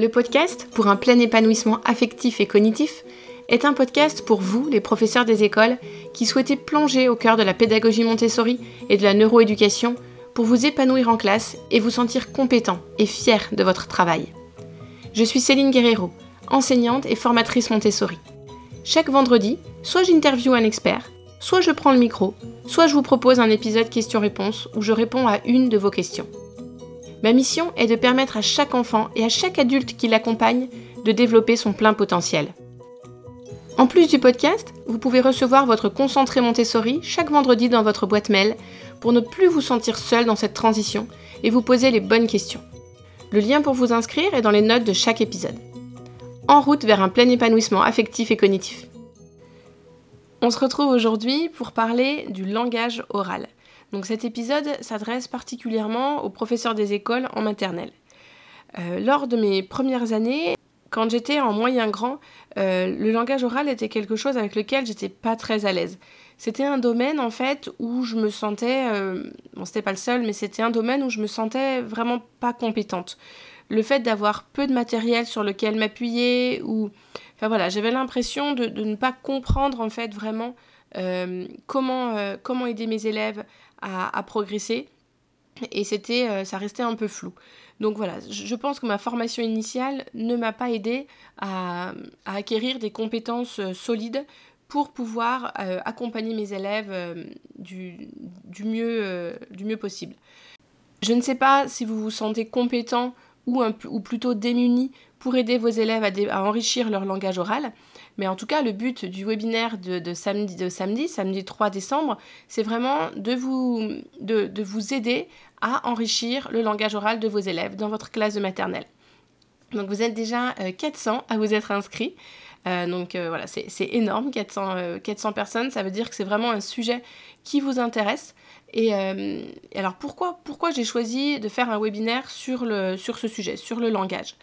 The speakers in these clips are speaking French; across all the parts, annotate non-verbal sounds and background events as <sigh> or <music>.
Le podcast pour un plein épanouissement affectif et cognitif est un podcast pour vous, les professeurs des écoles, qui souhaitez plonger au cœur de la pédagogie Montessori et de la neuroéducation pour vous épanouir en classe et vous sentir compétent et fier de votre travail. Je suis Céline Guerrero, enseignante et formatrice Montessori. Chaque vendredi, soit j'interviewe un expert, soit je prends le micro, soit je vous propose un épisode questions-réponses où je réponds à une de vos questions. Ma mission est de permettre à chaque enfant et à chaque adulte qui l'accompagne de développer son plein potentiel. En plus du podcast, vous pouvez recevoir votre concentré Montessori chaque vendredi dans votre boîte mail pour ne plus vous sentir seul dans cette transition et vous poser les bonnes questions. Le lien pour vous inscrire est dans les notes de chaque épisode. En route vers un plein épanouissement affectif et cognitif. On se retrouve aujourd'hui pour parler du langage oral. Donc cet épisode s'adresse particulièrement aux professeurs des écoles en maternelle. Euh, lors de mes premières années, quand j'étais en moyen grand, euh, le langage oral était quelque chose avec lequel j'étais pas très à l'aise. C'était un domaine en fait où je me sentais, euh, bon c'était pas le seul, mais c'était un domaine où je me sentais vraiment pas compétente. Le fait d'avoir peu de matériel sur lequel m'appuyer ou, enfin voilà, j'avais l'impression de, ne pas comprendre en fait vraiment comment, comment aider mes élèves à, progresser. Et c'était, euh, ça restait un peu flou. Donc voilà, je pense que ma formation initiale ne m'a pas aidé à, acquérir des compétences euh, solides pour pouvoir euh, accompagner mes élèves du, mieux, possible. Je ne sais pas si vous vous sentez compétent ou, ou plutôt démuni pour aider vos élèves à, enrichir leur langage oral. Mais en tout cas, le but du webinaire de, samedi, samedi, samedi 3 décembre, c'est vraiment de vous, de, vous aider à enrichir le langage oral de vos élèves dans votre classe de maternelle. Donc vous êtes déjà 400 euh, à vous être inscrits. Euh, donc euh, voilà, c'est énorme, 400, 400 personnes. Ça veut dire que c'est vraiment un sujet qui vous intéresse. Et, alors pourquoi, j'ai choisi de faire un webinaire sur ce sujet, sur le langage?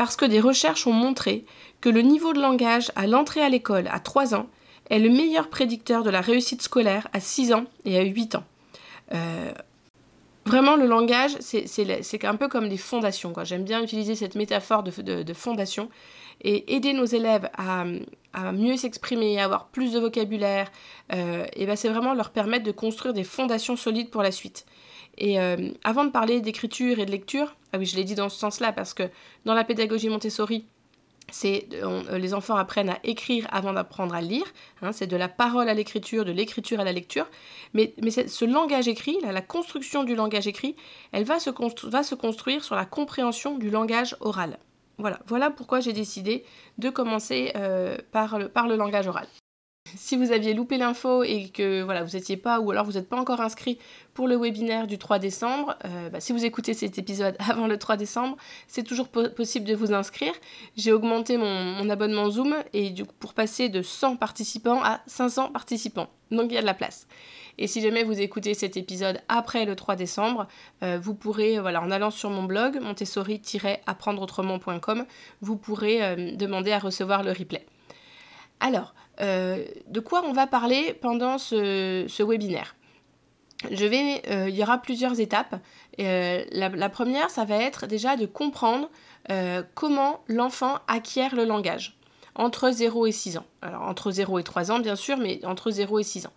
Parce que des recherches ont montré que le niveau de langage à l'entrée à l'école à 3 ans est le meilleur prédicteur de la réussite scolaire à 6 ans et à 8 ans. Euh, vraiment, le langage, c'est un peu comme des fondations. J'aime bien utiliser cette métaphore de, fondation. Et aider nos élèves à, mieux s'exprimer, à avoir plus de vocabulaire, euh, et ben c'est vraiment leur permettre de construire des fondations solides pour la suite. Et euh, avant de parler d'écriture et de lecture, ah oui, je l'ai dit dans ce sens-là parce que dans la pédagogie Montessori, c'est euh, les enfants apprennent à écrire avant d'apprendre à lire. Hein, c'est de la parole à l'écriture, de l'écriture à la lecture. Mais, mais ce langage écrit, la construction du langage écrit, elle va se, construire sur la compréhension du langage oral. Voilà, pourquoi j'ai décidé de commencer euh, par le langage oral. Si vous aviez loupé l'info et que voilà, vous n'étiez pas ou alors vous n'êtes pas encore inscrit pour le webinaire du 3 décembre, euh, bah, si vous écoutez cet épisode <laughs> avant le 3 décembre, c'est toujours possible de vous inscrire. J'ai augmenté mon, abonnement Zoom et pour passer de 100 participants à 500 participants. Donc il y a de la place. Et si jamais vous écoutez cet épisode après le 3 décembre, euh, vous pourrez, voilà, en allant sur mon blog, montessori-apprendreautrement.com, vous pourrez euh, demander à recevoir le replay. Alors, euh, de quoi on va parler pendant ce, webinaire? Euh, il y aura plusieurs étapes. Euh, la, première, ça va être déjà de comprendre comment l'enfant acquiert le langage entre 0 et 6 ans. Alors entre 0 et 3 ans bien sûr, mais entre 0 et 6 ans.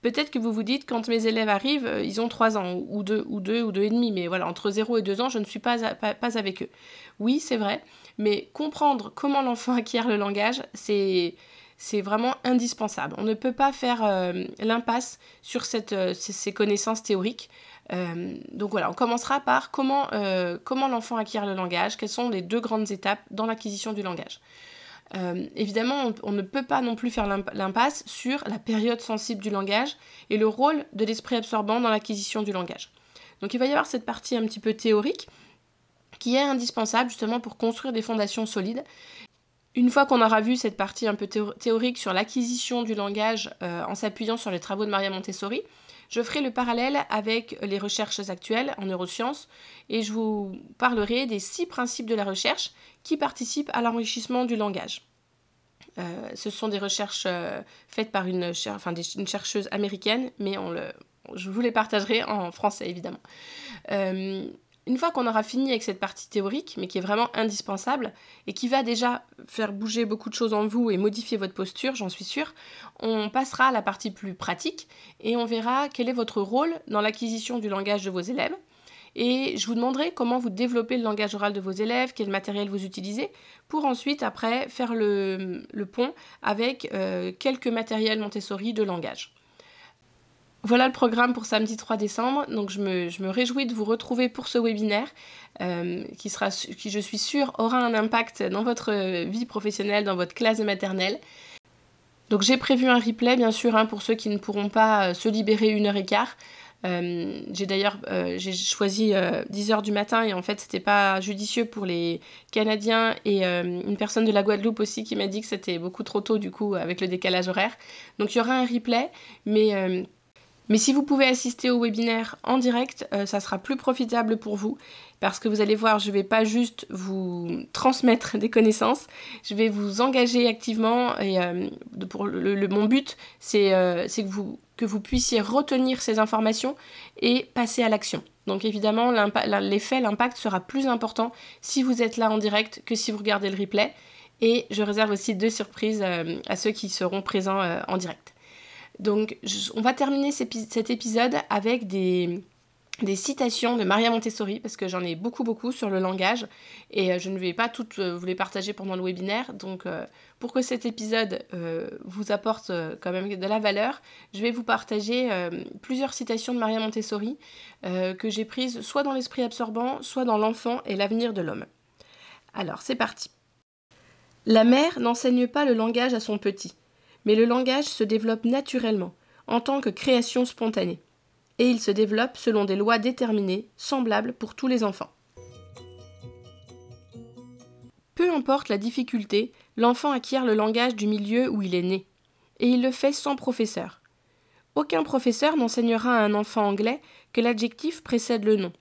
Peut-être que vous vous dites, quand mes élèves arrivent, ils ont 3 ans, ou 2, ou 2, ou 2 et demi, mais voilà, entre 0 et 2 ans, je ne suis pas avec eux. Oui, c'est vrai, mais comprendre comment l'enfant <laughs> acquiert le langage, c'est c'est vraiment indispensable. On ne peut pas faire euh, l'impasse sur euh, ces, connaissances théoriques. Euh, donc voilà, on commencera par comment l'enfant acquiert le langage, quelles sont les deux grandes étapes dans l'acquisition du langage. évidemment, on, ne peut pas non plus faire l'impasse sur la période sensible du langage et le rôle de l'esprit absorbant dans l'acquisition du langage. Donc il va y avoir cette partie un petit peu théorique qui est indispensable justement pour construire des fondations solides une fois qu'on aura vu cette partie un peu théorique sur l'acquisition du langage euh, en s'appuyant sur les travaux de Maria Montessori, je ferai le parallèle avec les recherches actuelles en neurosciences et je vous parlerai des six principes de la recherche qui participent à l'enrichissement du langage. Euh, ce sont des recherches euh, faites par une, chercheuse américaine, mais je vous les partagerai en français évidemment. Une fois qu'on aura fini avec cette partie théorique, mais qui est vraiment indispensable, et qui va déjà faire bouger beaucoup de choses en vous et modifier votre posture, j'en suis sûre, on passera à la partie plus pratique, et on verra quel est votre rôle dans l'acquisition du langage de vos élèves. Et je vous demanderai comment vous développez le langage oral de vos élèves, quel matériel vous utilisez, pour ensuite, après, faire le, pont avec euh, quelques matériels Montessori de langage. Voilà le programme pour samedi 3 décembre. Donc je me, réjouis de vous retrouver pour ce webinaire euh, qui, je suis sûre, aura un impact dans votre vie professionnelle, dans votre classe maternelle. Donc j'ai prévu un replay, bien sûr, hein, pour ceux qui ne pourront pas euh, se libérer une heure et quart. Euh, j'ai d'ailleurs choisi 10 heures du matin et en fait c'était pas judicieux pour les Canadiens et une personne de la Guadeloupe aussi qui m'a dit que c'était beaucoup trop tôt du coup avec le décalage horaire. Donc il y aura un replay, mais mais si vous pouvez assister au webinaire en direct, euh, ça sera plus profitable pour vous parce que vous allez voir, je ne vais pas juste vous transmettre <laughs> des connaissances, je vais vous engager activement et euh, le, mon but, c'est euh, que, vous, que vous puissiez retenir ces informations et passer à l'action. Donc évidemment, l'effet, l'impact sera plus important si vous êtes là en direct que si vous regardez le replay. Et je réserve aussi deux surprises à ceux qui seront présents en direct. Donc on va terminer cet épisode avec des, citations de Maria Montessori, parce que j'en ai beaucoup beaucoup sur le langage, et euh, je ne vais pas toutes euh, vous les partager pendant le webinaire. Donc euh, pour que cet épisode vous apporte quand même de la valeur, je vais vous partager plusieurs citations de Maria Montessori que j'ai prises soit dans l'esprit absorbant, soit dans l'enfant et l'avenir de l'homme. Alors c'est parti. La mère n'enseigne pas le langage à son petit mais le langage se développe naturellement, en tant que création spontanée, et il se développe selon des lois déterminées, semblables pour tous les enfants. Peu importe la difficulté, l'enfant acquiert le langage du milieu où il est né, et il le fait sans professeur. Aucun professeur n'enseignera à un enfant anglais que l'adjectif précède le nom,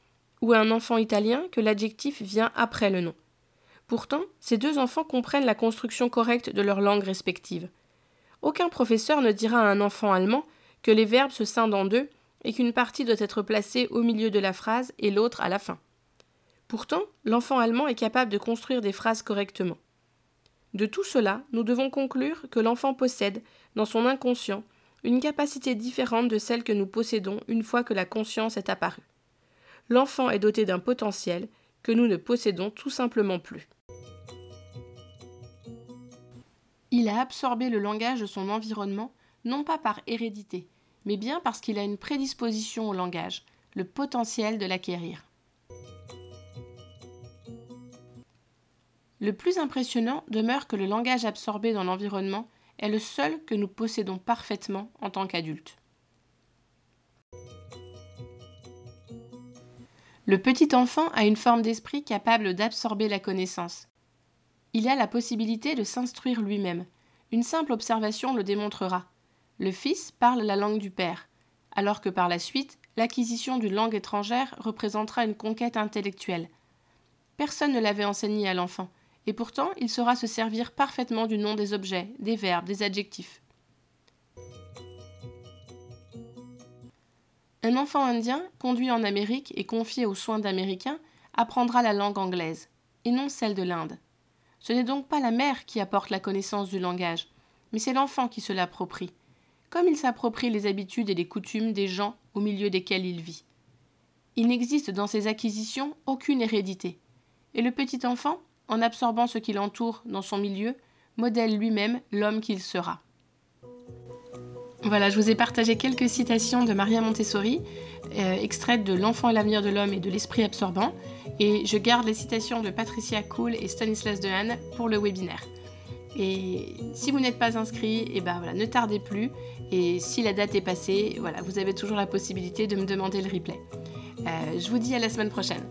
ou à un enfant italien que l'adjectif vient après le nom. Pourtant, ces deux enfants comprennent la construction correcte de leur langue respective. Aucun professeur ne dira à un enfant allemand que les verbes se scindent en deux et qu'une partie doit être placée au milieu de la phrase et l'autre à la fin. Pourtant, l'enfant allemand est capable de construire des phrases correctement. De tout cela, nous devons conclure que l'enfant possède, dans son inconscient, une capacité différente de celle que nous possédons une fois que la conscience est apparue. L'enfant est doté d'un potentiel que nous ne possédons tout simplement plus. Il a absorbé le langage de son environnement, non pas par hérédité, mais bien parce qu'il a une prédisposition au langage, le potentiel de l'acquérir. Le plus impressionnant demeure que le langage absorbé dans l'environnement est le seul que nous possédons parfaitement en tant qu'adultes. Le petit enfant a une forme d'esprit capable d'absorber la connaissance, il a la possibilité de s'instruire lui-même. Une simple observation le démontrera. Le fils parle la langue du père, alors que par la suite, l'acquisition d'une langue étrangère représentera une conquête intellectuelle. Personne ne l'avait enseigné à l'enfant, et pourtant il saura se servir parfaitement du nom des objets, des verbes, des adjectifs. Un enfant indien, conduit en Amérique et confié aux soins d'Américains, apprendra la langue anglaise, et non celle de l'Inde. Ce n'est donc pas la mère qui apporte la connaissance du langage, mais c'est l'enfant qui se l'approprie, comme il s'approprie les habitudes et les coutumes des gens au milieu desquels il vit. Il n'existe dans ses acquisitions aucune hérédité, et le petit enfant, en absorbant ce qui l'entoure dans son milieu, modèle lui-même l'homme qu'il sera. Voilà, je vous ai partagé quelques citations de Maria Montessori, euh, extraites de L'enfant et l'avenir de l'homme et de l'esprit absorbant. Et je garde les citations de Patricia Cool et Stanislas Dehaene pour le webinaire. Et si vous n'êtes pas inscrit, et eh ben voilà, ne tardez plus. Et si la date est passée, voilà, vous avez toujours la possibilité de me demander le replay. Euh, je vous dis à la semaine prochaine.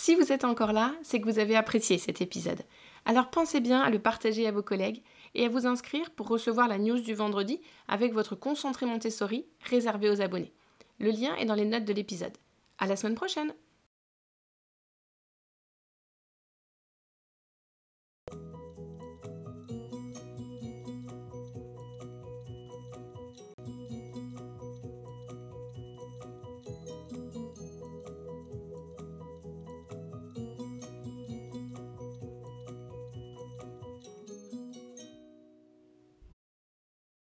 Si vous êtes encore là, c'est que vous avez apprécié cet épisode. Alors pensez bien à le partager à vos collègues et à vous inscrire pour recevoir la news du vendredi avec votre concentré Montessori réservé aux abonnés. Le lien est dans les notes de l'épisode. À la semaine prochaine!